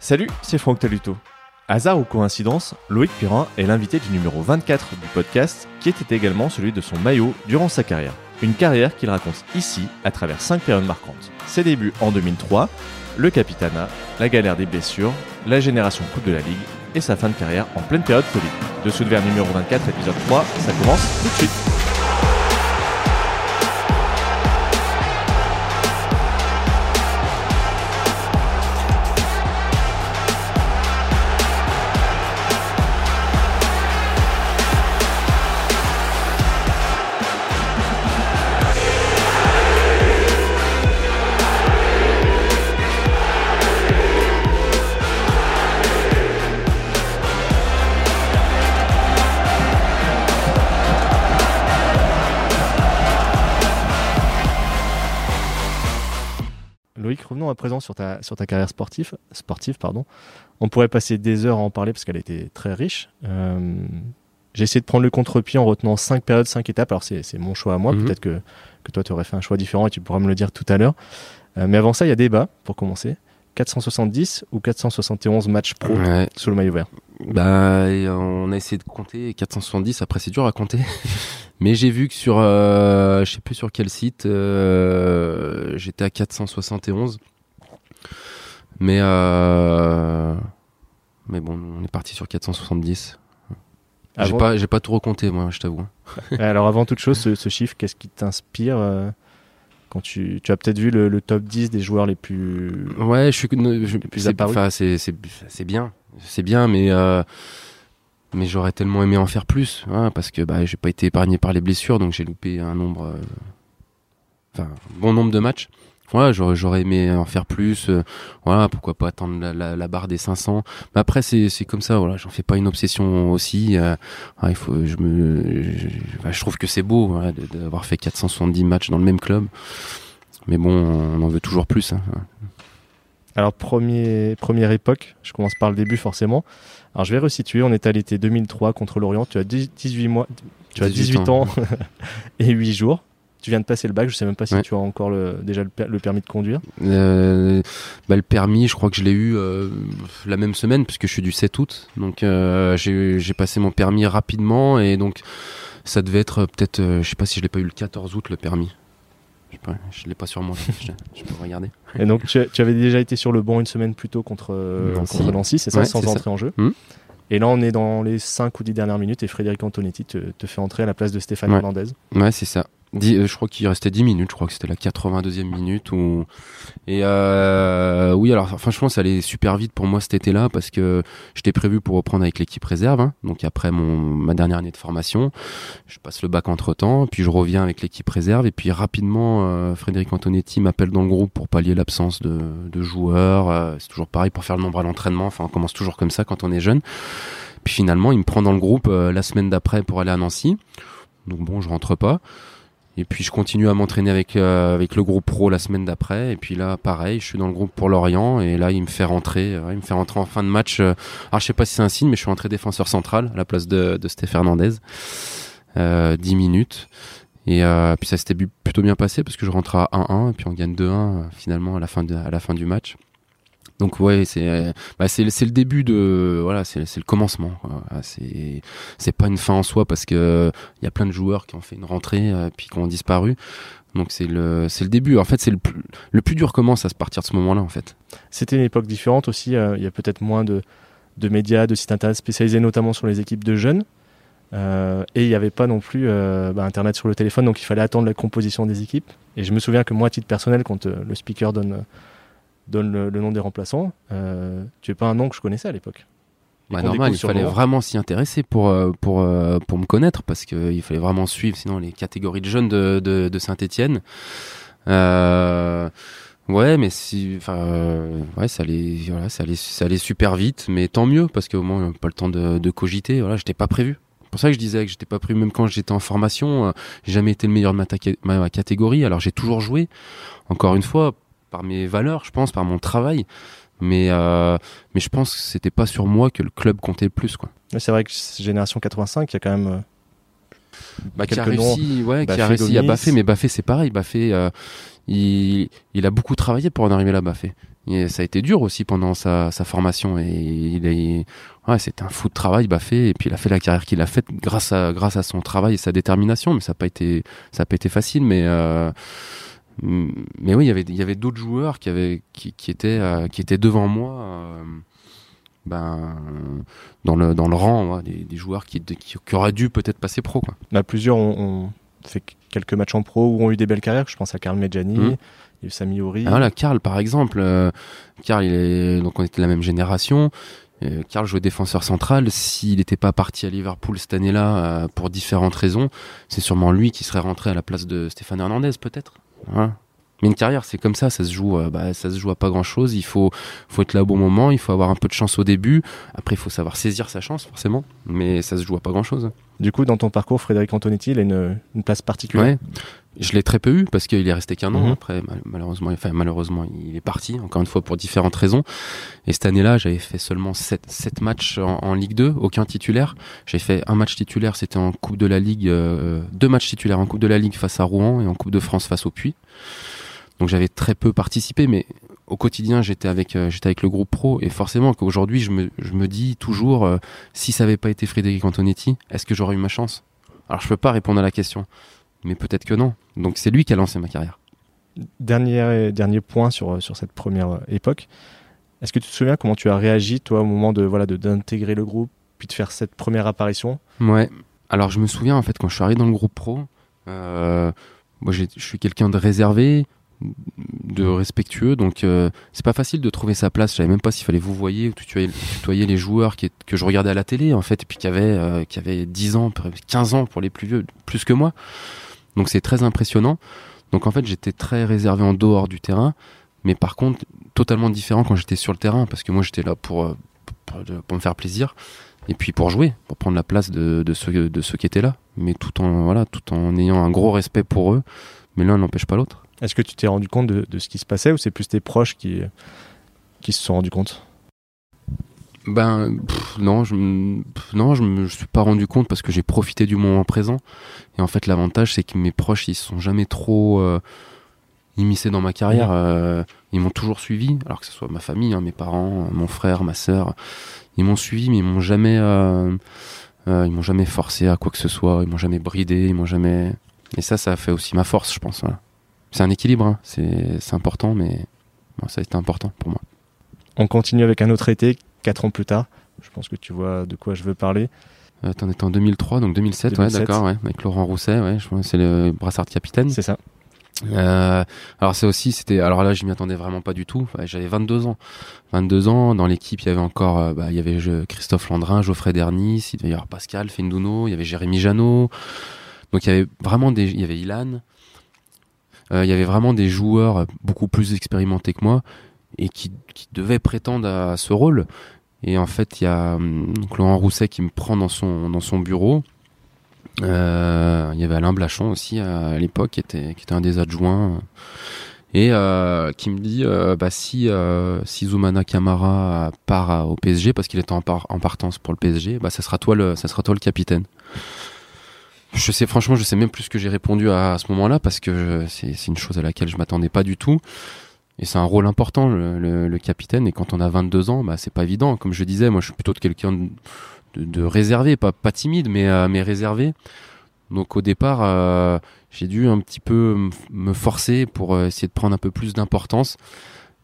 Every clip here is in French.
Salut, c'est Franck Taluto. Hasard ou coïncidence, Loïc Pirin est l'invité du numéro 24 du podcast, qui était également celui de son maillot durant sa carrière. Une carrière qu'il raconte ici à travers 5 périodes marquantes. Ses débuts en 2003, le Capitana, la galère des blessures, la génération Coupe de la Ligue et sa fin de carrière en pleine période Covid. Dessous de verre numéro 24, épisode 3, ça commence tout de suite. Présent sur ta, sur ta carrière sportive, sportive. Pardon. On pourrait passer des heures à en parler parce qu'elle était très riche. Euh, j'ai essayé de prendre le contre-pied en retenant 5 périodes, 5 étapes. Alors, c'est mon choix à moi. Mhm. Peut-être que, que toi, tu aurais fait un choix différent et tu pourras me le dire tout à l'heure. Euh, mais avant ça, il y a débat, pour commencer. 470 ou 471 matchs pro sous le maillot vert? Bah, on a essayé de compter 470. Après, c'est dur à compter. Mais j'ai vu que sur, euh, je sais plus sur quel site, euh, j'étais à 471. Mais euh, mais bon, on est parti sur 470. J'ai pas, j'ai pas tout recompté moi, je t'avoue. Alors avant toute chose, ce, chiffre, qu'est-ce qui t'inspire quand tu, tu as peut-être vu le, top 10 des joueurs les plus ouais, je suis, c'est bien, c'est bien, mais mais j'aurais tellement aimé en faire plus, hein, parce que bah, j'ai pas été épargné par les blessures, donc j'ai loupé un nombre, euh, enfin, bon nombre de matchs. Voilà, j'aurais aimé en faire plus. Euh, voilà, pourquoi pas attendre la, barre des 500. Mais après, c'est comme ça. Voilà, j'en fais pas une obsession aussi. Euh, il faut, je me, je, trouve que c'est beau d'avoir fait 470 matchs dans le même club. Mais bon, on en veut toujours plus. Hein. Alors, premier, première époque, je commence par le début forcément. Alors je vais resituer, on est à l'été 2003 contre l'Orient, tu as 18 mois, tu as 18 ans, et 8 jours. Tu viens de passer le bac, je sais même pas si tu as encore le, déjà le, permis de conduire. Euh, bah, le permis, je crois que je l'ai eu euh, la même semaine puisque je suis du 7 août. Donc euh, j'ai passé mon permis rapidement et donc ça devait être peut-être, je sais pas si je l'ai pas eu le 14 août le permis. Je ne l'ai pas sur moi, je, peux regarder. Et donc, tu, avais déjà été sur le banc une semaine plus tôt contre Nancy, contre Nancy c'est ça, sans entrer en jeu. Hmm. Et là, on est dans les 5 ou 10 dernières minutes et Frédéric Antonetti te, te fait entrer à la place de Stéphane Hernandez. Ouais, c'est ça. Euh, je crois qu'il restait 10 minutes, je crois que c'était la 82e minute. Où... Et euh, oui, alors franchement, ça allait super vite pour moi cet été-là parce que j'étais prévu pour reprendre avec l'équipe réserve. Hein. donc après mon, ma dernière année de formation, je passe le bac entre-temps, puis je reviens avec l'équipe réserve. Et puis rapidement, euh, Frédéric Antonetti m'appelle dans le groupe pour pallier l'absence de, de, joueurs. Euh, c'est toujours pareil pour faire le nombre à l'entraînement. Enfin, on commence toujours comme ça quand on est jeune. Puis finalement, il me prend dans le groupe la semaine d'après pour aller à Nancy. Donc bon, je rentre pas. Et puis je continue à m'entraîner avec euh, avec le groupe pro la semaine d'après. Et puis là, pareil, je suis dans le groupe pour Lorient. Et là, il me fait rentrer. Euh, il me fait rentrer en fin de match. Euh, alors je sais pas si c'est un signe, mais je suis rentré défenseur central à la place de, de Stéphane Hernandez. Euh, 10 minutes. Et puis ça s'était plutôt bien passé parce que je rentre à 1-1 et puis on gagne 2-1 finalement à la fin à la fin du match. Donc ouais, c'est bah c'est le début de voilà, c'est le commencement. C'est c'est pas une fin en soi parce que il y a plein de joueurs qui ont fait une rentrée euh, puis qui ont disparu. Donc c'est le c'est le début. En fait, c'est le plus le plus dur commence à partir de ce moment-là en fait. C'était une époque différente aussi. Euh, il y a peut-être moins de de médias, de sites internet spécialisés notamment sur les équipes de jeunes. Euh, et il n'y avait pas non plus bah, Internet sur le téléphone, donc il fallait attendre la composition des équipes. Et je me souviens que moi, à titre personnel, quand le speaker donne donne le, nom des remplaçants. Euh, tu es pas un nom que je connaissais à l'époque. Bah normal, il fallait vraiment s'y intéresser pour, euh, pour, euh, pour me connaître parce qu'il fallait vraiment suivre sinon les catégories de jeunes de, de, Saint-Etienne. ouais, mais si, enfin, ouais, ça allait, voilà, ça allait, ça allait super vite, mais tant mieux parce qu'au moins pas le temps de, de cogiter. Voilà, j'étais pas prévu. C'est pour ça que je disais que j'étais pas prévu même quand j'étais en formation. j'ai jamais été le meilleur de ma, ma catégorie. Alors j'ai toujours joué. Encore une fois, par mes valeurs, je pense, par mon travail. Mais, euh, mais je pense que c'était pas sur moi que le club comptait le plus. Quoi. C'est vrai que Génération 85, il y a quand même. Euh, bah, qui a réussi, ouais, qui a réussi à Baffé, mais Baffé c'est pareil. Baffé, euh, il, il, a beaucoup travaillé pour en arriver là, Baffé. Et ça a été dur aussi pendant sa, sa formation. Et il est, ouais, c'était un fou de travail fait. Et puis il a fait la carrière qu'il a faite grâce à, grâce à son travail et sa détermination. Mais ça n'a pas été, ça a pas été facile. Mais, euh, mais oui, il y avait, il y avait d'autres joueurs qui avaient, qui, qui étaient, euh, qui étaient devant moi. Euh, ben, dans le dans le rang, des, des, joueurs qui, qui, qui, auraient dû peut-être passer pro. Quoi. Là, plusieurs ont, fait quelques matchs en pro ou ont eu des belles carrières. Je pense à Karl Medjani. Mmh. Il y a eu Sami Ori. Ah, voilà, Karl par exemple. Euh, Karl, il est donc on était de la même génération. Euh, Karl jouait défenseur central. S'il n'était pas parti à Liverpool cette année-là euh, pour différentes raisons, c'est sûrement lui qui serait rentré à la place de Stéphane Hernandez, peut-être. Voilà. Mais une carrière, c'est comme ça, ça se joue, euh, bah, ça se joue à pas grand chose. Il faut, faut être là au bon moment, il faut avoir un peu de chance au début. Après, il faut savoir saisir sa chance, forcément. Mais ça se joue à pas grand chose. Du coup, dans ton parcours, Frédéric Antonetti, il a une, une place particulière? Ouais. Je l'ai très peu eu parce qu'il est resté qu'un an. -hmm. Après, malheureusement, enfin, malheureusement, il est parti, encore une fois, pour différentes raisons. Et cette année-là, j'avais fait seulement 7, 7 matchs en, en, Ligue 2, aucun titulaire. J'ai fait un match titulaire, c'était en Coupe de la Ligue, euh, deux matchs titulaires en Coupe de la Ligue face à Rouen et en Coupe de France face au Puy. Donc j'avais très peu participé, mais au quotidien j'étais avec euh, j'étais avec le groupe pro et forcément qu'aujourd'hui je me, je me dis toujours euh, si ça avait pas été Frédéric Antonetti, est-ce que j'aurais eu ma chance? Alors je peux pas répondre à la question, mais peut-être que non. Donc c'est lui qui a lancé ma carrière. Dernier dernier point sur sur cette première époque. Est-ce que tu te souviens comment tu as réagi toi au moment de voilà de d'intégrer le groupe puis de faire cette première apparition? Ouais. Alors je me souviens en fait quand je suis arrivé dans le groupe pro, euh, moi je suis quelqu'un de réservé, de respectueux donc euh, c'est pas facile de trouver sa place je savais même pas s'il fallait vous voyez ou tutoyer, tutoyer les joueurs qui, que je regardais à la télé en fait et puis qui avaient euh, qui avaient 10 ans 15 ans pour les plus vieux plus que moi donc c'est très impressionnant. Donc en fait j'étais très réservé en dehors du terrain mais par contre totalement différent quand j'étais sur le terrain parce que moi j'étais là pour, euh, pour, pour me faire plaisir et puis pour jouer pour prendre la place de, de ceux de ceux qui étaient là. Mais tout en voilà tout en ayant un gros respect pour eux mais l'un n'empêche pas l'autre. Est-ce que tu t'es rendu compte de, de, ce qui se passait ou c'est plus tes proches qui, qui se sont rendus compte? Ben pff, non, je pff, non, je me je suis pas rendu compte parce que j'ai profité du moment présent. Et en fait, l'avantage c'est que mes proches ils se sont jamais trop euh, immiscés dans ma carrière. Euh, ils m'ont toujours suivi, alors que ce soit ma famille, hein, mes parents, mon frère, ma sœur. Ils m'ont suivi, mais ils m'ont jamais, euh, ils m'ont jamais forcé à quoi que ce soit. Ils m'ont jamais bridé, ils m'ont jamais. Et ça, ça a fait aussi ma force, je pense. Voilà c'est un équilibre, hein. c'est important, mais bon, ça a été important pour moi. On continue avec un autre été, 4 ans plus tard. Je pense que tu vois de quoi je veux parler. T'en étais en 2003, donc 2007, 2007. ouais, d'accord, ouais, avec Laurent Rousset, ouais, je pense c'est le brassard de capitaine. C'est ça. Euh, alors c'est aussi, c'était, alors là, je m'y attendais vraiment pas du tout. J'avais 22 ans, 22 ans. Dans l'équipe, il y avait encore, euh, bah, il y avait Christophe Landrin, Geoffrey Dernis, il devait y avoir Pascal Fendouno, il y avait Jérémy Janot. Donc il y avait vraiment des, il y avait Ilan, euh, il y avait vraiment des joueurs beaucoup plus expérimentés que moi et qui, qui devaient prétendre à ce rôle. Et en fait, il y a donc, Laurent Rousset qui me prend dans son, dans son bureau. Euh, il y avait Alain Blachon aussi à, l'époque, qui était, qui était un des adjoints. Et euh, qui me dit euh, bah, si, euh, si Zoumana Camara part au PSG, parce qu'il était en partance pour le PSG, bah, ça, sera toi le, ça sera toi le capitaine. Je sais franchement, je sais même plus ce que j'ai répondu à, à ce moment-là parce que c'est une chose à laquelle je m'attendais pas du tout. Et c'est un rôle important, le, capitaine. Et quand on a 22 ans, bah, c'est pas évident. Comme je disais, moi, je suis plutôt de quelqu'un de, réservé, pas, timide, mais, euh, mais réservé. Donc au départ, euh, j'ai dû un petit peu me forcer pour euh, essayer de prendre un peu plus d'importance.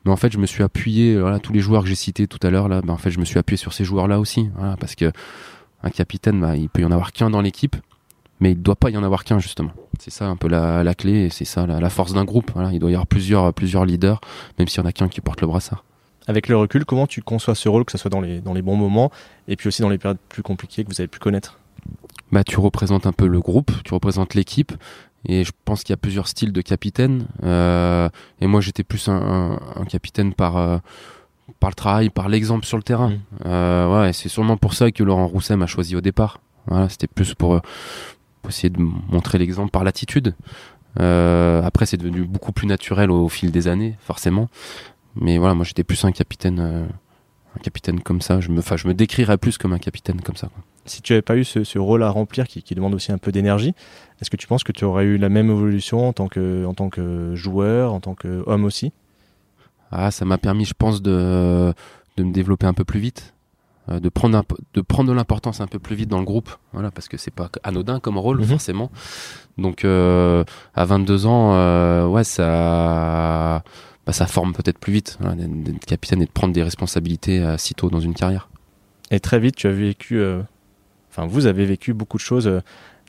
Mais en fait, je me suis appuyé, tous les joueurs que j'ai cités tout à l'heure, là, bah, en fait, je me suis appuyé sur ces joueurs-là aussi. Voilà, parce que un capitaine, bah, il peut y en avoir qu'un dans l'équipe mais il ne doit pas y en avoir qu'un justement. C'est ça un peu la, la clé et c'est ça la, la force d'un groupe. Voilà, il doit y avoir plusieurs, plusieurs leaders, même s'il y en a qu'un qui porte le brassard. Avec le recul, comment tu conçois ce rôle, que ce soit dans les, dans les bons moments et puis aussi dans les périodes plus compliquées que vous avez pu connaître? Bah, Tu représentes un peu le groupe, tu représentes l'équipe et je pense qu'il y a plusieurs styles de capitaine. Euh, et moi j'étais plus un, un, un, capitaine par... Euh, par le travail, par l'exemple sur le terrain. Mmh. Euh, ouais, c'est sûrement pour ça que Laurent Rousset m'a choisi au départ. Voilà, c'était plus pour pour essayer de montrer l'exemple par l'attitude. Euh, après, c'est devenu beaucoup plus naturel au, au, fil des années, forcément. Mais voilà, moi, j'étais plus un capitaine, euh, un capitaine comme ça. Je me, enfin, je me décrirais plus comme un capitaine comme ça. Quoi. Si tu n'avais pas eu ce, ce, rôle à remplir qui, qui demande aussi un peu d'énergie, est-ce que tu penses que tu aurais eu la même évolution en tant que, en tant que joueur, en tant qu'homme aussi? Ah, ça m'a permis, je pense, de, de me développer un peu plus vite, euh, de prendre un, de prendre de l'importance un peu plus vite dans le groupe, voilà, parce que c'est pas anodin comme rôle Mhm. forcément. Donc euh, à 22 ans, euh, ouais, ça, bah, ça forme peut-être plus vite voilà, d'être capitaine et de prendre des responsabilités si tôt dans une carrière. Et très vite, tu as vécu, enfin, vous avez vécu beaucoup de choses,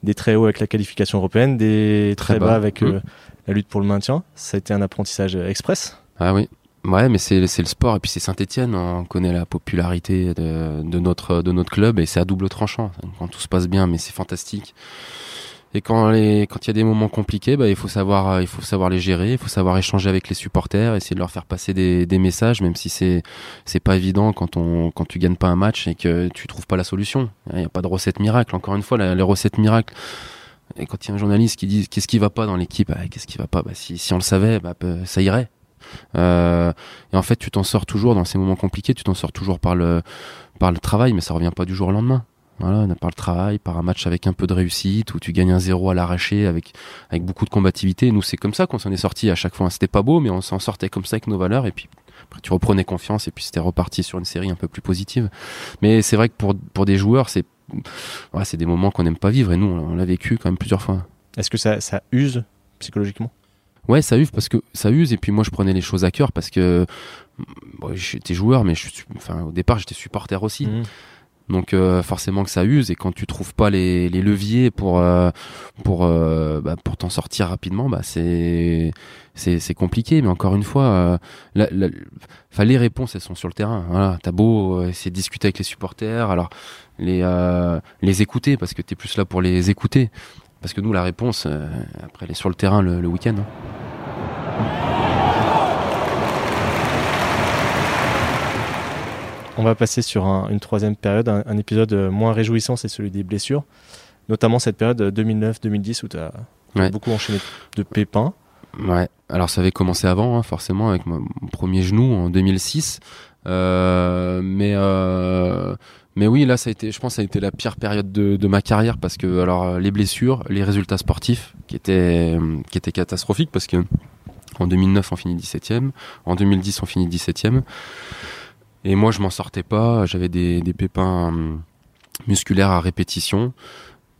des très hauts avec la qualification européenne, des très, Très bas, bas. avec euh, la lutte pour le maintien. Ça a été un apprentissage express? Ah oui. Ouais, mais c'est c'est le sport et puis c'est Saint-Etienne. On connaît la popularité de, notre de notre club et c'est à double tranchant. Quand tout se passe bien, mais c'est fantastique. Et quand quand il y a des moments compliqués, bah, il faut savoir euh, il faut savoir les gérer, il faut savoir échanger avec les supporters, essayer de leur faire passer des, des messages, même si c'est c'est pas évident quand on quand tu gagnes pas un match et que tu trouves pas la solution. Il n'y a pas de recette miracle. Encore une fois, les recettes miracles. Et quand il y a un journaliste qui dit qu'est-ce qui va pas dans l'équipe, Ah, qu'est-ce qui va pas, bah, si si on le savait, bah, ça irait. Euh, et en fait, tu t'en sors toujours dans ces moments compliqués, tu t'en sors toujours par le, par le travail, mais ça revient pas du jour au lendemain. Voilà, par le travail, par un match avec un peu de réussite, où tu gagnes un zéro à l'arraché avec, avec beaucoup de combativité. Nous, c'est comme ça qu'on s'en est sorti à chaque fois. C'était pas beau, mais on s'en sortait comme ça avec nos valeurs, et puis après, tu reprenais confiance, et puis c'était reparti sur une série un peu plus positive. Mais c'est vrai que pour, pour des joueurs, c'est, des moments qu'on n'aime pas vivre, et nous, on l'a vécu quand même plusieurs fois. Est-ce que ça, ça use psychologiquement? Ouais, ça use parce que ça use et puis moi je prenais les choses à cœur parce que bon, j'étais joueur mais je suis enfin au départ j'étais supporter aussi. Mhm. Donc euh, forcément que ça use et quand tu trouves pas les, les leviers pour euh, pour euh, bah, pour t'en sortir rapidement bah c'est c'est c'est compliqué mais encore une fois euh, la, la- enfin, les réponses elles sont sur le terrain voilà t'as beau euh, essayer de discuter avec les supporters alors les euh, les écouter parce que t'es plus là pour les écouter parce que nous la réponse euh, après elle est sur le terrain le, le week-end hein. On va passer sur un- une troisième période, un, un épisode moins réjouissant, c'est celui des blessures. Notamment cette période euh, 2009-2010 où tu as Ouais. beaucoup enchaîné de pépins. Ouais, alors ça avait commencé avant, hein, forcément, avec mon mon premier genou en 2006. Euh, mais euh, mais oui, là, ça a été, je pense, que ça a été la pire période de, de ma carrière parce que alors euh, les blessures, les résultats sportifs qui étaient euh, qui étaient catastrophiques parce que en 2009 on finit 17e, en 2010 on finit 17e. Et moi, je m'en sortais pas. J'avais des, des pépins hum, musculaires à répétition.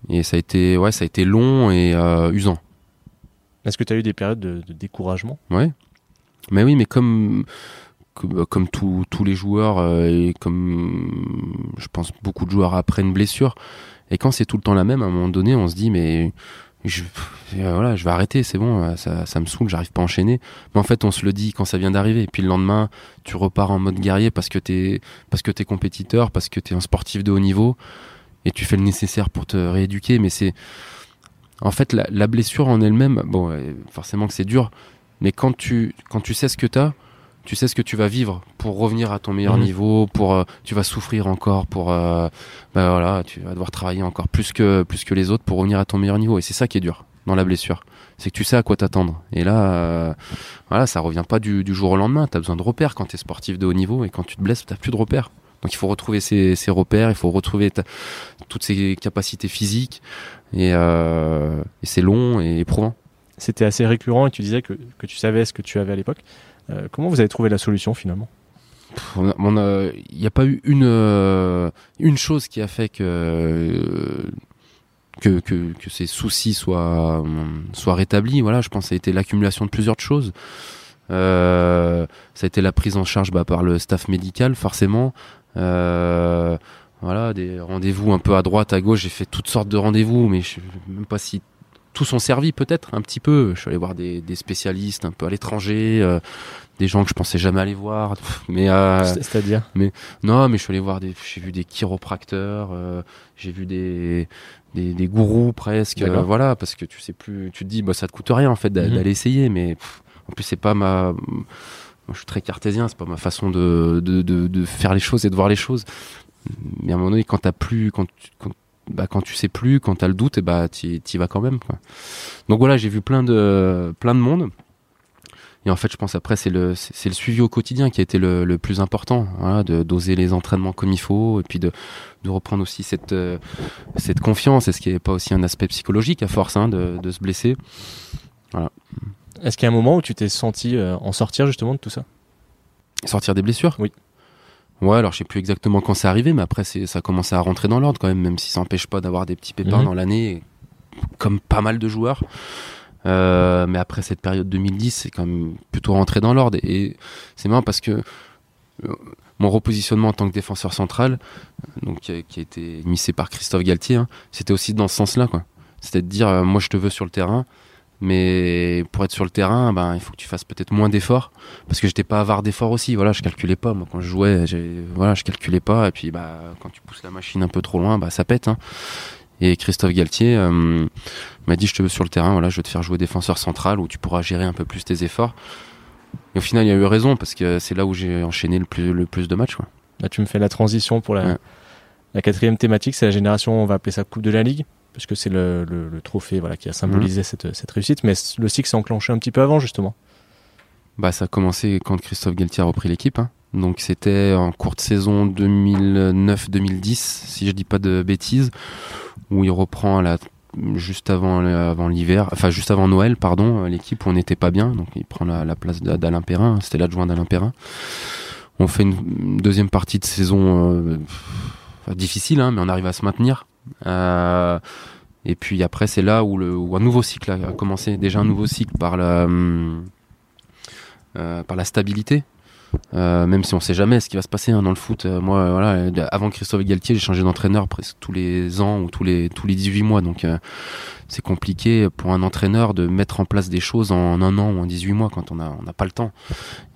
Et ça a été, ouais, ça a été long et euh, usant. Est-ce que tu as eu des périodes de, de découragement? Ouais. Mais oui, mais comme comme, comme tous les joueurs euh, et comme je pense beaucoup de joueurs après une blessure. Et quand c'est tout le temps la même, à un moment donné, on se dit mais je, euh, voilà, je vais arrêter, c'est bon, euh, ça, me saoule, j'arrive pas à enchaîner. Mais en fait, on se le dit quand ça vient d'arriver. Et puis le lendemain, tu repars en mode guerrier parce que t'es parce que t'es compétiteur, parce que t'es un sportif de haut niveau et tu fais le nécessaire pour te rééduquer. Mais c'est en fait la, la blessure en elle-même. Bon, euh, forcément que c'est dur, mais quand tu quand tu sais ce que t'as, tu sais ce que tu vas vivre pour revenir à ton meilleur Mhm. niveau, pour euh, tu vas souffrir encore, pour euh, bah voilà, tu vas devoir travailler encore plus que plus que les autres pour revenir à ton meilleur niveau. Et c'est ça qui est dur dans la blessure, c'est que tu sais à quoi t'attendre. Et là, euh, voilà, ça revient pas du, du jour au lendemain. T'as besoin de repères quand t'es sportif de haut niveau et quand tu te blesses, t'as plus de repères. Donc il faut retrouver ces repères, il faut retrouver ta- toutes ces capacités physiques et, euh, et c'est long et éprouvant. C'était assez récurrent et tu disais que, que tu savais ce que tu avais à l'époque. Euh, comment vous avez trouvé la solution finalement? Il n'y a pas eu une, euh, une chose qui a fait que, que, que, ces soucis soient, soient rétablis. Voilà, je pense que ça a été l'accumulation de plusieurs choses. Euh, ça a été la prise en charge bah, par le staff médical, forcément. Voilà, des rendez-vous un peu à droite, à gauche. J'ai fait toutes sortes de rendez-vous, mais je sais même pas si tous ont servi, peut-être un petit peu. Je suis allé voir des, des spécialistes un peu à l'étranger, euh, des gens que je pensais jamais aller voir. Mais euh, C'est- C'est-à-dire non, mais je suis allé voir des, j'ai vu des chiropracteurs, euh, j'ai vu des, des, des gourous presque, euh, voilà, parce que tu sais plus, tu te dis, bah ça te coûte rien en fait Mhm. d'aller essayer, mais pff, en plus c'est pas ma, moi je suis très cartésien, c'est pas ma façon de, de, de, de faire les choses et de voir les choses. Mais à un moment donné, quand t'as plus, quand tu, quand, bah, quand tu sais plus, quand t'as le doute, et bah t'y y vas quand même. Quoi. Donc voilà, j'ai vu plein de, plein de monde. Et en fait, je pense après, c'est le, c'est le suivi au quotidien qui a été le, le plus important, voilà, de doser les entraînements comme il faut, et puis de, de reprendre aussi cette, euh, cette confiance, et ce qui n'est pas aussi un aspect psychologique à force hein, de, de se blesser. Est-ce qu'il y a un moment où tu t'es senti euh, en sortir justement de tout ça? Sortir des blessures? Oui. Ouais, alors je sais plus exactement quand c'est arrivé, mais après ça commençait à rentrer dans l'ordre quand même, même si ça n'empêche pas d'avoir des petits pépins Mhm. dans l'année, comme pas mal de joueurs. Euh, mais après cette période 2010, c'est quand même plutôt rentré dans l'ordre. Et c'est marrant parce que euh, mon repositionnement en tant que défenseur central, donc qui a, qui a été initié par Christophe Galtier, hein, c'était aussi dans ce sens-là, quoi. C'était de dire, euh, moi je te veux sur le terrain, mais pour être sur le terrain, ben il faut que tu fasses peut-être moins d'efforts, parce que j'étais pas avare d'efforts aussi. Voilà, je calculais pas. Moi, quand je jouais, voilà, je calculais pas. Et puis, bah, quand tu pousses la machine un peu trop loin, bah, ça pète. hein. Et Christophe Galtier euh, m'a dit, je te veux sur le terrain. Voilà, je vais te faire jouer défenseur central où tu pourras gérer un peu plus tes efforts. Et au final, il a eu raison parce que c'est là où j'ai enchaîné le plus, le plus de matchs. quoi. Là, tu me fais la transition pour la, Ouais. la quatrième thématique, c'est la génération, on va appeler ça Coupe de la Ligue, parce que c'est le, le- le trophée voilà, qui a symbolisé cette, cette réussite, mais le cycle s'est enclenché un petit peu avant, justement. Bah, ça a commencé quand Christophe Galtier a repris l'équipe. hein. Donc c'était en courte saison 2009-2010, si je dis pas de bêtises, où il reprend la juste avant avant l'hiver, enfin juste avant Noël, pardon, l'équipe où on n'était pas bien. Donc il prend la, la place d'A- d'Alain Perrin. C'était l'adjoint d'Alain Perrin. On fait une, une deuxième partie de saison euh, difficile, hein, mais on arrive à se maintenir. Euh, et puis après, c'est là où, le, où un nouveau cycle a commencé. Déjà un nouveau cycle par la, euh, par la stabilité. Euh, même si on sait jamais ce qui va se passer hein, dans le foot. Moi, voilà, avant Christophe Galtier, j'ai changé d'entraîneur presque tous les ans ou tous les tous les 18 mois. Donc c'est compliqué pour un entraîneur de mettre en place des choses en un an ou en 18 mois quand on n'a pas le temps.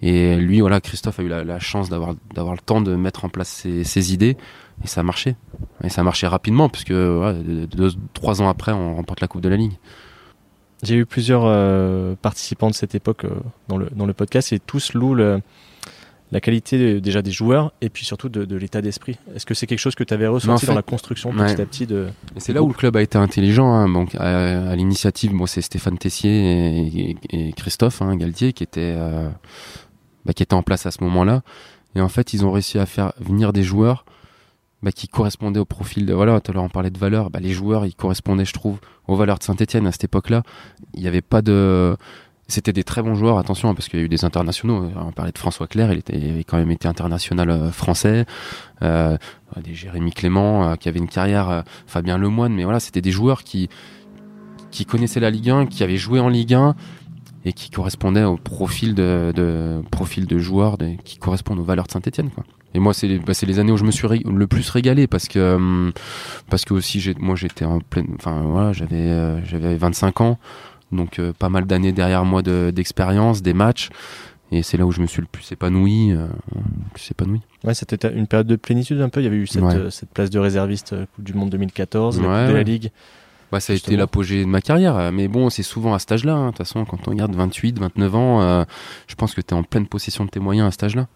Et lui, voilà, Christophe a eu la, chance d'avoir le temps de mettre en place ses idées et ça a marché. Et ça a marché rapidement puisque voilà, deux, trois ans après, on remporte la Coupe de la Ligue. J'ai eu plusieurs euh, participants de cette époque euh, dans, le, dans le podcast et tous louent le- la qualité déjà des joueurs et puis surtout de, de l'état d'esprit. Est-ce que c'est quelque chose que tu avais ressenti Mais en fait- dans la construction Ouais. petit à petit de... C'est là où le club a été intelligent. hein. Donc à, à l'initiative, bon, c'est Stéphane Tessier et, et- et Christophe hein, Galtier qui étaient euh, bah, qui étaient en place à ce moment-là. Et en fait, ils ont réussi à faire venir des joueurs bah, qui correspondaient au profil. De, voilà, tout à l'heure on parlait de valeurs. Bah, les joueurs, ils correspondaient, je trouve, aux valeurs de Saint-Etienne à cette époque-là. Il n'y avait pas de c'était des très bons joueurs, attention, parce qu'il y a eu des internationaux. On parlait de François Clair, il, était, il avait quand même été international euh, français. Euh, des Jérémy Clément, euh, qui avait une carrière, euh, Fabien Lemoine, mais voilà, c'était des joueurs qui, qui connaissaient la Ligue 1, qui avaient joué en Ligue 1 et qui correspondaient au profil de, de, profil de joueurs de- qui correspondent aux valeurs de Saint-Etienne. Quoi. Et moi, c'est les, bah, les années où je me suis le plus régalé parce que, hum, parce que aussi, j'ai, moi, j'étais en pleine, enfin voilà, j'avais, euh, j'avais 25 ans, donc euh, pas mal d'années derrière moi de, d'expérience, des matchs. Et c'est là où je me suis le plus épanoui. euh, le plus épanoui. Ouais, c'était une période de plénitude un peu. Il y avait eu cette, Ouais. euh, cette place de réserviste euh, Coupe du Monde 2014, la Ouais, Coupe de la. Ligue. Bah, ça a été l'apogée de ma carrière. Mais bon, c'est souvent à cet âge-là. hein. De toute façon, quand on regarde 28, 29 ans, euh, je pense que tu es en pleine possession de tes moyens à cet âge-là.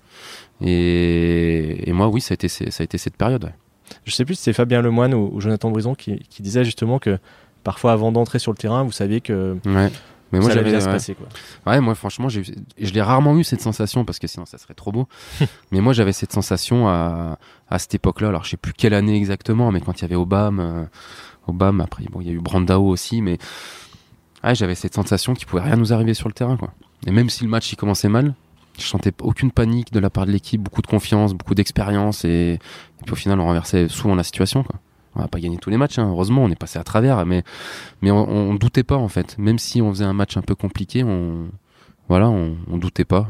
Et, et moi, oui, ça a été, ça a été cette période. ouais. Je sais plus si c'est Fabien Lemoine ou, ou Jonathan Brison qui, qui disait justement que parfois avant d'entrer sur le terrain, vous saviez que Ouais. Mais moi, ça allait j'avais. ouais. Ouais, moi, franchement, j'ai, je l'ai rarement eu cette sensation parce que sinon, ça serait trop beau. mais moi, j'avais cette sensation à, à cette époque-là. Alors, je sais plus quelle année exactement, mais quand il y avait Obama, euh, Obama, après, bon, il y a eu Brandao aussi, mais j'avais cette sensation qu'il pouvait rien nous arriver sur le terrain, quoi. Et même si le match il commençait mal, je sentais aucune panique de la part de l'équipe, beaucoup de confiance, beaucoup d'expérience, et, et puis au final, on renversait souvent la situation, quoi. On n'a pas gagné tous les matchs, hein. heureusement, on est passé à travers, mais mais on, on doutait pas en fait. Même si on faisait un match un peu compliqué, on voilà, on, on doutait pas.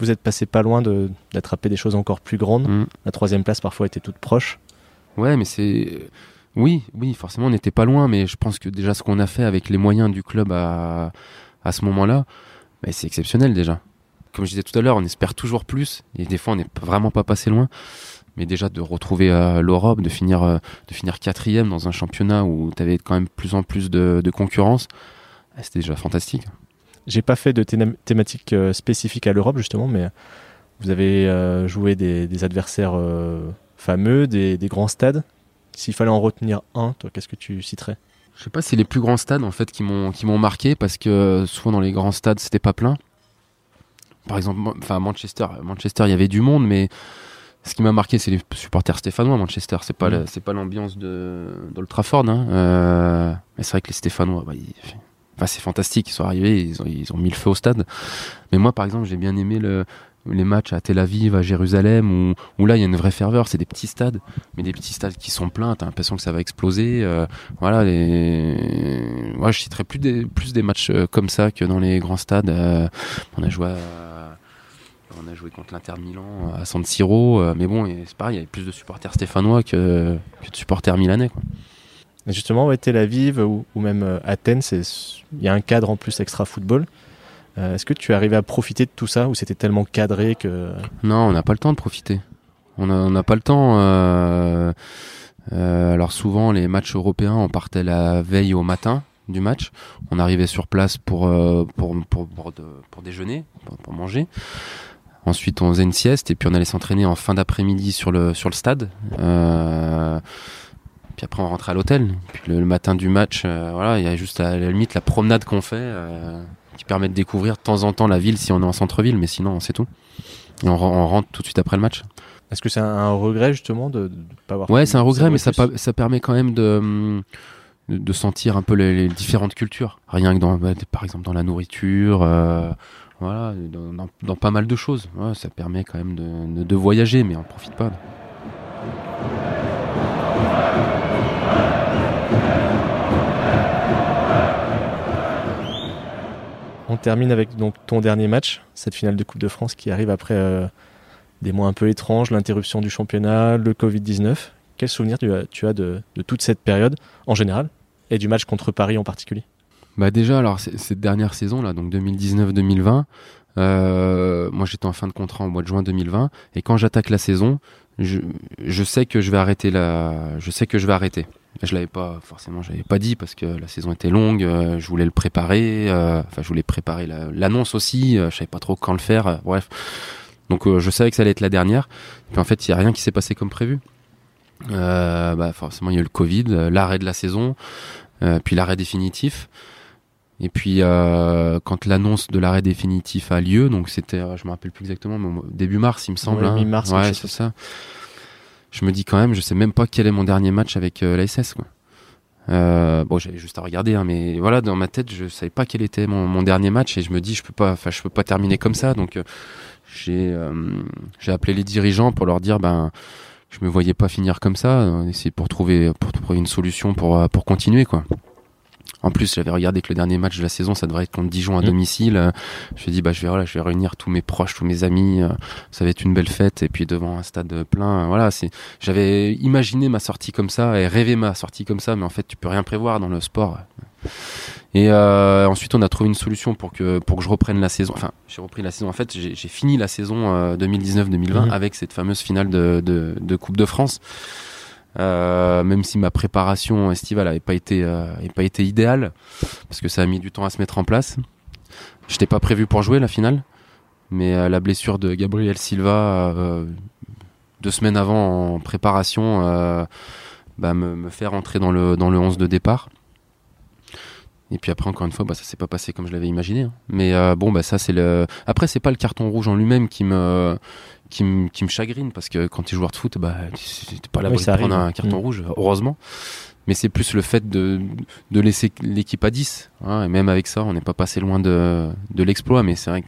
Vous êtes passé pas loin de- d'attraper des choses encore plus grandes. Mm. La troisième place parfois était toute proche. Ouais, mais c'est oui, oui, forcément, on n'était pas loin, mais je pense que déjà ce qu'on a fait avec les moyens du club à à ce moment-là, c'est exceptionnel déjà. Comme je disais tout à l'heure, on espère toujours plus et des fois on n'est vraiment pas passé loin. Mais déjà de retrouver euh, l'Europe, de finir euh, de finir quatrième dans un championnat où tu avais quand même plus en plus de, concurrence, ah, c'était déjà fantastique. J'ai pas fait de thé- thématique euh, spécifique à l'Europe justement, mais vous avez joué des, adversaires fameux, des grands stades. S'il fallait en retenir un, toi, qu'est-ce que tu citerais Je sais pas c'est les plus grands stades en fait qui m'ont qui m'ont marqué parce que souvent dans les grands stades c'était pas plein. Par exemple, enfin Manchester, Manchester il y avait du monde, mais ce qui m'a marqué c'est les supporters stéphanois. à Manchester, c'est pas c'est pas l'ambiance de d'Old Trafford. Hein. Euh, mais c'est vrai que les Stéphanois, bah, ils- enfin, c'est fantastique. Ils sont arrivés, ils ont, ils ont mis le feu au stade. Mais moi par exemple j'ai bien aimé le les matchs à Tel Aviv, à Jérusalem, où, là il y a une vraie ferveur. C'est des petits stades, mais des petits stades qui sont pleins. T'as l'impression que ça va exploser. Euh, voilà, les... je citerai plus des, matchs euh, comme ça que dans les grands stades. Euh, on a joué contre l'Inter Milan à San Siro, mais bon, c'est pareil, il y avait plus de supporters stéphanois que, de supporters milanais. Justement, Tel Aviv ou, ou même Athènes, il y a un cadre en plus extra football. Euh, est-ce que tu es arrivé à profiter de tout ça ou c'était tellement cadré que... Non, on n'a pas le temps de profiter. On n'a pas le temps. Euh, euh, alors souvent, les matchs européens, on partait la veille au matin du match. On arrivait sur place pour, déjeuner, pour, manger. Ensuite, on faisait une sieste et puis on allait s'entraîner en fin d'après-midi sur le, sur le stade. puis après, on rentrait à l'hôtel. Puis le, matin du match, voilà, il y a juste à la limite la promenade qu'on fait qui permet de découvrir de temps en temps la ville si on est en centre-ville, mais sinon c'est tout. Et on, rentre tout de suite après le match. Est-ce que c'est un, regret justement de ne pas avoir Ouais, c'est un regret, mais ça, ça, permet quand même de, de, sentir un peu les, différentes cultures. Rien que dans, bah, par exemple dans la nourriture, euh, voilà, dans, pas mal de choses. ça permet quand même de, de voyager, mais on profite pas. On termine avec donc ton dernier match, cette finale de Coupe de France qui arrive après euh, des mois un peu étranges, l'interruption du championnat, le Covid-19. Quel souvenir tu as, de, toute cette période en général et du match contre Paris en particulier? Bah déjà, alors cette dernière saison là, donc 2019-2020, euh, moi j'étais en fin de contrat en mois de juin 2020 et quand j'attaque la saison, je, je, sais que je vais arrêter la, je sais que je vais arrêter. Je l'avais pas forcément, j'avais pas dit parce que la saison était longue. Euh, je voulais le préparer. Euh, enfin, je voulais préparer l'annonce aussi. Euh, je savais pas trop quand le faire. bref, donc je savais que ça allait être la dernière. Puis en fait, il y a rien qui s'est passé comme prévu. bah forcément, il y a eu le Covid, l'arrêt de la saison, puis l'arrêt définitif. Et puis euh, quand l'annonce de l'arrêt définitif a lieu, donc c'était, je me rappelle plus exactement, mais début mars, il me semble. Ouais, mi-mars. Ouais, c'est ça je me dis quand même, je sais même pas quel est mon dernier match avec euh, la SS. Quoi. Euh, bon, j'avais juste à regarder, hein, mais voilà, dans ma tête, je savais pas quel était mon, mon dernier match et je me dis, je peux pas, enfin, je peux pas terminer comme ça. Donc, euh, j'ai, euh, j'ai appelé les dirigeants pour leur dire, ben, je me voyais pas finir comme ça, essayer pour trouver, pour trouver une solution pour, pour continuer, quoi. En plus, j'avais regardé que le dernier match de la saison, ça devrait être contre Dijon à mm. domicile. Je me dit, bah, je vais, voilà, je vais réunir tous mes proches, tous mes amis. Euh, ça va être une belle fête. Et puis devant un stade plein, voilà, c'est, j'avais imaginé ma sortie comme ça et rêvé ma sortie comme ça, mais en fait, tu peux rien prévoir dans le sport. Et euh, ensuite, on a trouvé une solution pour que pour que je reprenne la saison. Enfin, j'ai repris la saison. En fait, j'ai fini la saison 2019-2020 euh, mm. avec cette fameuse finale de, de, de Coupe de France. Euh, même si ma préparation estivale n'avait pas été euh, pas été idéale parce que ça a mis du temps à se mettre en place. Je n'étais pas prévu pour jouer la finale, mais euh, la blessure de Gabriel Silva deux semaines avant en préparation bah, me, me, fait rentrer dans le dans le 11 de départ. Et puis après encore une fois, bah, ça s'est pas passé comme je l'avais imaginé. Hein. Mais bon, bah ça c'est le. Après c'est pas le carton rouge en lui-même qui me qui me qui me chagrine parce que quand tu es joueur de foot, bah t'es pas là pour prendre un carton mm. rouge, heureusement. Mais c'est plus le fait de, de laisser l'équipe à 10. Hein, et même avec ça, on n'est pas passé loin de, de l'exploit. Mais c'est vrai que,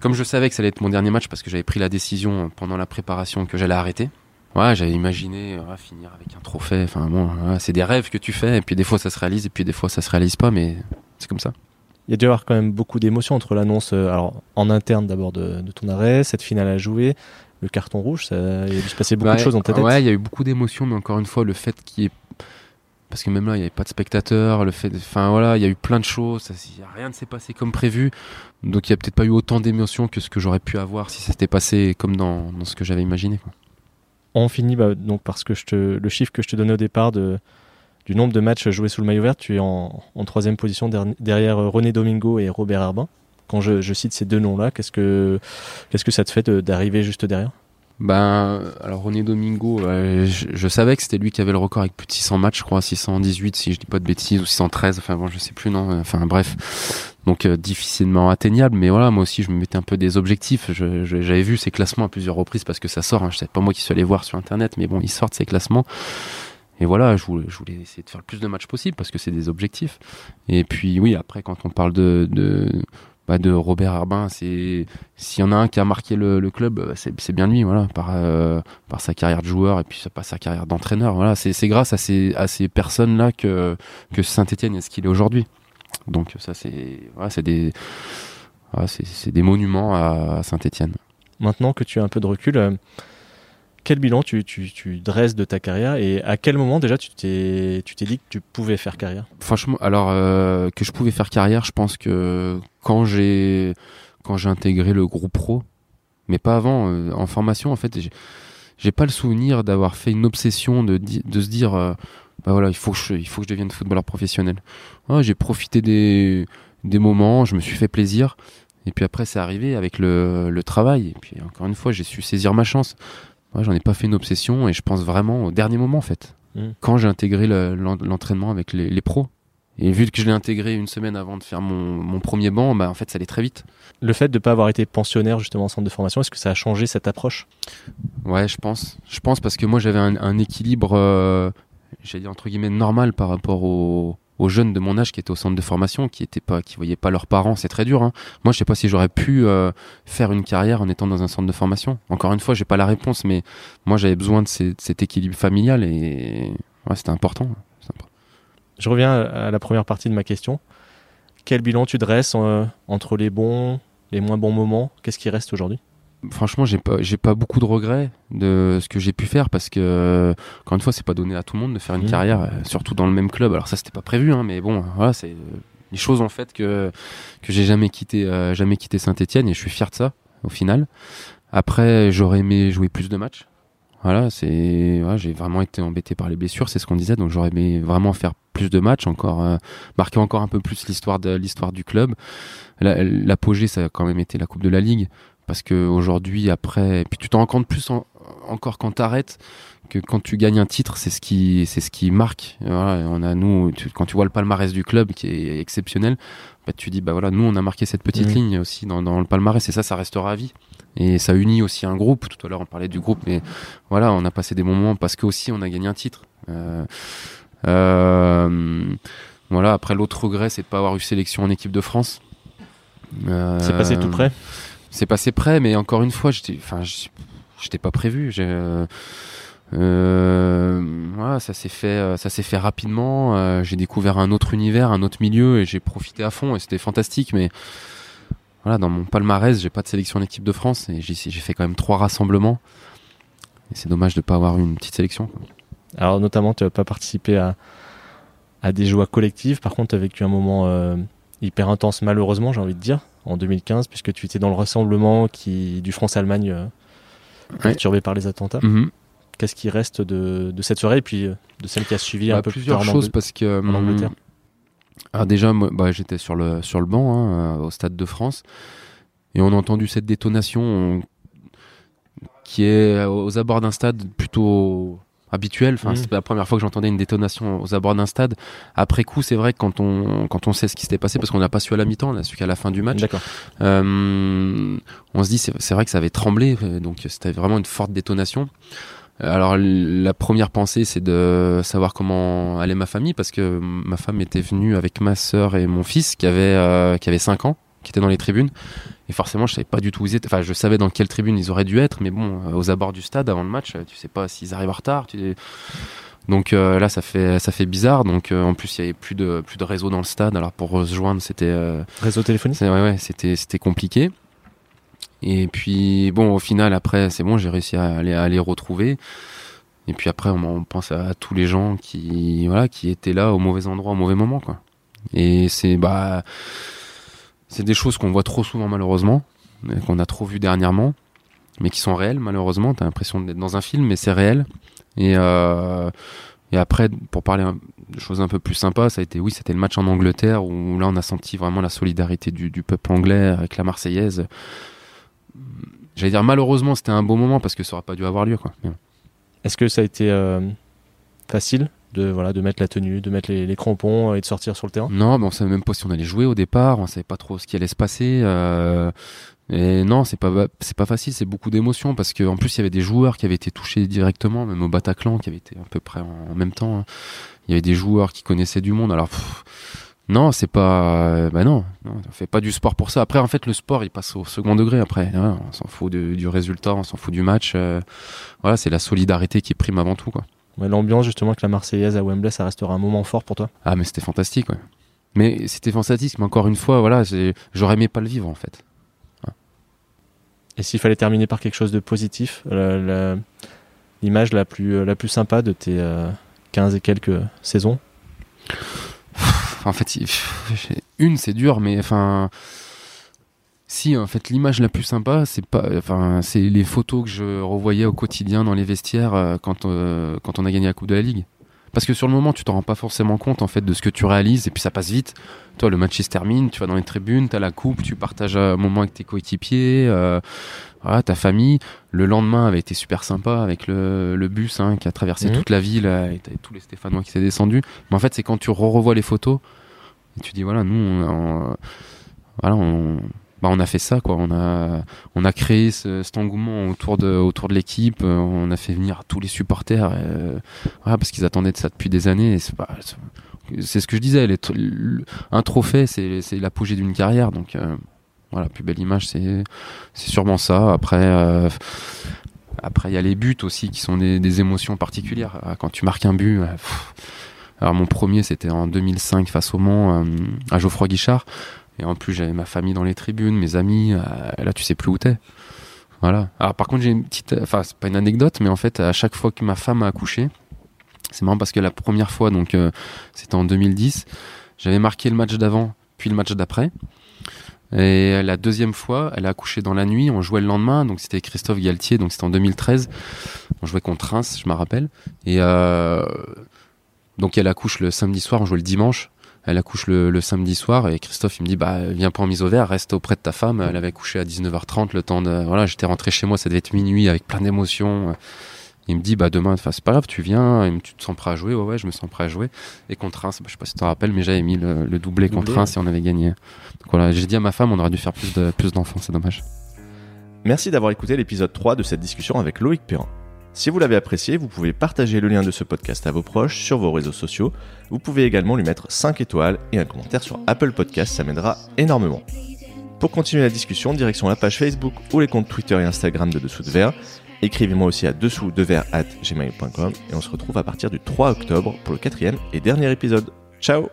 comme je savais que ça allait être mon dernier match parce que j'avais pris la décision pendant la préparation que j'allais arrêter. Ouais, j'avais imaginé finir avec un trophée. Enfin bon, c'est des rêves que tu fais. Et puis des fois ça se réalise, et puis des fois ça se réalise pas. Mais c'est comme ça il y a dû y avoir quand même beaucoup d'émotions entre l'annonce euh, alors en interne d'abord de, ton arrêt, cette finale à jouer, le carton rouge, ça, il a dû se passer beaucoup de choses dans ta tête. Ouais, il y a eu beaucoup d'émotions, mais encore une fois, le fait qu'il y ait parce que même là, il n'y avait pas de spectateurs, le fait, enfin voilà, il y a eu plein de choses, ça, rien ne s'est passé comme prévu, donc il n'y a peut-être pas eu autant d'émotions que ce que j'aurais pu avoir si ça s'était passé comme dans, dans, ce que j'avais imaginé. Quoi. On finit bah, donc parce que je te, le chiffre que je te donnais au départ de du nombre de matchs joués sous le maillot vert, tu es en, troisième position derrière René Domingo et Robert Herbin. Quand je, cite ces deux noms-là, qu'est-ce que, qu'est-ce que ça te fait d'arriver juste derrière? Ben, alors René Domingo, euh, je, savais que c'était lui qui avait le record avec plus de 600 matchs, je crois, 618 si je dis pas de bêtises, ou 613, enfin bon, je sais plus, non, enfin bref. Donc euh, difficilement atteignable, mais voilà, moi aussi je me mettais un peu des objectifs. J'avais vu ces classements à plusieurs reprises parce que ça sort, hein, je sais pas moi qui suis allé voir sur internet, mais bon, ils sortent ces classements. Et voilà, je voulais, essayer de faire le plus de matchs possible parce que c'est des objectifs. Et puis oui, après, quand on parle de, de, bah, de Robert Herbin. S'il y en a un qui a marqué le, club, euh, c'est bien lui, voilà, par euh, par sa carrière de joueur et puis pas sa carrière d'entraîneur. Voilà, c'est grâce à ces à ces personnes là que que Saint-Étienne est ce qu'il est aujourd'hui. Donc ça c'est voilà, des des monuments à, Saint-Étienne. Maintenant que tu as un peu de recul. Euh, quel bilan tu, dresses de ta carrière et à quel moment déjà tu t'es dit que tu pouvais faire carrière? Franchement, alors que je pouvais faire carrière, je pense que quand j'ai quand j'ai intégré le groupe pro, mais pas avant. Euh, en formation, en fait, j'ai pas le souvenir d'avoir fait une obsession de, de se dire, euh, bah voilà, il faut que je, il faut que je devienne footballeur professionnel. j'ai profité des, des moments, je me suis fait plaisir. Et puis après, c'est arrivé avec le, le travail. Et puis encore une fois, j'ai su saisir ma chance. J'en ai pas fait une obsession et je pense vraiment au dernier moment, en fait. Mmh. Quand j'ai intégré l'entraînement avec les, les pros. Et vu que je l'ai intégré une semaine avant de faire mon, mon premier banc, bah en fait, ça allait très vite. Le fait de ne pas avoir été pensionnaire justement en centre de formation, est-ce que ça a changé cette approche? Ouais, je pense. Je pense parce que moi, j'avais un, un, équilibre, euh, j'allais dire entre guillemets, normal par rapport aux, aux, jeunes de mon âge qui étaient au centre de formation, qui étaient pas, qui voyaient pas leurs parents. C'est très dur. Hein. Moi, je sais pas si j'aurais pu euh, faire une carrière en étant dans un centre de formation. Encore une fois, j'ai pas la réponse, mais moi, j'avais besoin de, cet équilibre familial et c'était important. Je reviens à la première partie de ma question. Quel bilan tu dresses euh, entre les bons, les moins bons moments? Qu'est-ce qui reste aujourd'hui? Franchement, j'ai pas, j'ai pas beaucoup de regrets de ce que j'ai pu faire parce que, encore une fois, c'est pas donné à tout le monde de faire une mmh. carrière, euh, surtout dans le même club. Alors ça, c'était pas prévu, hein, mais bon, voilà, c'est euh, les choses en fait que que j'ai jamais quitté, jamais quitté Saint-Étienne et je suis fier de ça au final. Après, j'aurais aimé jouer plus de matchs. Voilà, c'est, j'ai vraiment été embêté par les blessures, c'est ce qu'on disait, donc j'aurais aimé vraiment faire plus de matchs, encore euh, marquer encore un peu plus l'histoire de l'histoire du club. L'apogée, ça a quand même été la Coupe de la Ligue, parce que aujourd'hui, après, puis tu t'en rends compte plus encore quand t'arrêtes que quand tu gagnes un titre, c'est ce qui, c'est ce qui marque. Voilà, on a nous, quand tu vois le palmarès du club qui est exceptionnel, bah, tu dis bah voilà, nous on a marqué cette petite mmh. ligne aussi dans, dans le palmarès et ça, ça restera à vie et ça unit aussi un groupe. Tout à l'heure, on parlait du groupe, mais voilà, on a passé des moments parce que aussi on a gagné un titre. Euh, euh, voilà. Après, l'autre regret, c'est de pas avoir eu sélection en équipe de France. Euh, c'est passé tout près. C'est passé près, mais encore une fois, j'étais, enfin, j'étais pas prévu. voilà, ça s'est fait, ça s'est fait rapidement. j'ai découvert un autre univers, un autre milieu, et j'ai profité à fond. Et c'était fantastique, mais voilà, dans mon palmarès, j'ai pas de sélection en équipe de France et j'ai fait quand même trois rassemblements. C'est dommage de pas avoir une petite sélection. Alors notamment, tu n'as pas participé à, des joies collectives. Par contre, tu as vécu un moment euh, hyper intense, malheureusement, j'ai envie de dire, en 2015, puisque tu étais dans le rassemblement qui, du France-Allemagne euh, perturbé par les attentats. Mhm. Qu'est-ce qui reste de, de, cette soirée et puis euh, de celle qui a suivi un bah, peu plusieurs plus tard choses parce que en Angleterre alors ah, déjà, moi, bah, j'étais sur le, sur le banc hein, au Stade de France et on a entendu cette détonation qui est aux abords d'un stade plutôt habituel. Enfin, mmh. c'est la première fois que j'entendais une détonation aux abords d'un stade. Après coup, c'est vrai que quand on quand on sait ce qui s'était passé, parce qu'on n'a pas su à la mi-temps, on a su qu'à la fin du match. Euh, on se dit c'est vrai que ça avait tremblé, donc c'était vraiment une forte détonation. Alors la première pensée c'est de savoir comment allait ma famille parce que ma femme était venue avec ma sœur et mon fils qui avait euh, qui avait 5 ans qui était dans les tribunes. Et forcément je savais pas du tout où ils étaient. Enfin je savais dans quelle tribune ils auraient dû être mais bon euh, aux abords du stade avant le match tu sais pas s'ils arrivent en retard donc euh, là ça fait ça fait bizarre. Donc en plus il y avait plus de plus de réseau dans le stade. Alors pour se joindre c'était réseau téléphonique ouais, ouais c'était c'était compliqué. Et puis, bon, au final, après, c'est bon, j'ai réussi à aller, à les retrouver. Et puis après, on, pense à, tous les gens qui, voilà, qui étaient là au mauvais endroit, au mauvais moment, quoi. Et c'est, bah, c'est des choses qu'on voit trop souvent, malheureusement, qu'on a trop vu dernièrement, mais qui sont réelles, malheureusement. T'as l'impression d'être dans un film, mais c'est réel. Et, euh, après, pour parler de choses un peu plus sympas, ça a été, oui, c'était le match en Angleterre où là, on a senti vraiment la solidarité du, peuple anglais avec la Marseillaise j'allais dire malheureusement c'était un beau moment parce que ça aurait pas dû avoir lieu. Est-ce que ça a été euh, facile? De voilà de mettre la tenue, de mettre les, crampons et de sortir sur le terrain Non, bon, on savait même pas si on allait jouer au départ, on savait pas trop ce qui allait se passer. Euh, et non, c'est pas c'est pas facile, c'est beaucoup d'émotions parce qu'en plus il y avait des joueurs qui avaient été touchés directement, même au Bataclan qui avait été à peu près en, même temps. Hein. Il y avait des joueurs qui connaissaient du monde. Alors Non, c'est pas. Bah non, non, on fait pas du sport pour ça. Après, en fait, le sport, il passe au second degré. Après, hein. on s'en fout du résultat, on s'en fout du match. Euh, voilà, c'est la solidarité qui prime avant tout, quoi. L'ambiance, justement, que la Marseillaise à Wembley, ça restera un moment fort pour toi. Ah, mais c'était fantastique, ouais. Mais c'était fantastique. Mais encore une fois, voilà, j'aurais aimé pas le vivre, en fait. Et s'il fallait terminer par quelque chose de positif, l'image la, plus, la plus sympa de tes 15 euh, et quelques saisons? En fait, une, c'est dur, mais enfin. Si, en fait, l'image la plus sympa, c'est pas, enfin, c'est les photos que je revoyais au quotidien dans les vestiaires euh, quand, euh, quand on a gagné la Coupe de la Ligue. Parce que sur le moment, tu t'en rends pas forcément compte en fait de ce que tu réalises et puis ça passe vite. Toi, le match se termine, tu vas dans les tribunes, tu as la coupe, tu partages un moment avec tes coéquipiers, euh, voilà, ta famille. Le lendemain avait été super sympa avec le, le bus hein, qui a traversé mhm. toute la ville et tous les Stéphanois qui s'est descendu. Mais en fait, c'est quand tu re revois les photos et tu dis voilà, nous, on, voilà, on, bah, on a fait ça on a on créé ce, cet engouement autour de l'équipe. Euh, on a fait venir tous les supporters euh, parce qu'ils attendaient de ça depuis des années. C'est ce que je disais un trophée c'est c'est l'apogée d'une carrière. Donc euh, plus belle image c'est c'est sûrement ça. Après après il y a les buts aussi qui sont des, émotions particulières. Quand tu marques un but mon premier c'était en 2005 face au Mans à Geoffroy Guichard et en plus, j'avais ma famille dans les tribunes, mes amis. Euh, là, tu sais plus où t'es. Voilà. Alors, par contre, j'ai une petite. Enfin, c'est pas une anecdote, mais en fait, à chaque fois que ma femme a accouché, c'est marrant parce que la première fois, donc, euh, c'était en 2010, j'avais marqué le match d'avant, puis le match d'après. Et la deuxième fois, elle a accouché dans la nuit, on jouait le lendemain, donc c'était Christophe Galtier, donc c'était en 2013. On jouait contre Reims, je me rappelle. Et euh, donc elle accouche le samedi soir, on jouait le dimanche elle accouche le, le, samedi soir et Christophe il me dit bah viens pas en mise au vert, reste auprès de ta femme. Elle avait couché à 19h30, le temps de voilà, j'étais rentré chez moi, ça devait être minuit avec plein d'émotions. Il me dit bah demain, c'est pas grave, tu viens, tu te sens prêt à jouer, ouais ouais, je me sens prêt à jouer. Et contre Reims, bah, je sais pas si tu te rappelles, mais j'avais mis le, le doublé contre Reims et on avait gagné. Donc voilà, j'ai dit à ma femme, on aurait dû faire plus de plus d'enfants, c'est dommage. Merci d'avoir écouté l'épisode 3 de cette discussion avec Loïc Perrin. Si vous l'avez apprécié, vous pouvez partager le lien de ce podcast à vos proches sur vos réseaux sociaux. Vous pouvez également lui mettre 5 étoiles et un commentaire sur Apple Podcast, ça m'aidera énormément. Pour continuer la discussion, direction la page Facebook ou les comptes Twitter et Instagram de Dessous de Verre. Écrivez-moi aussi à dessous de verre at gmail.com et on se retrouve à partir du 3 octobre pour le quatrième et dernier épisode. Ciao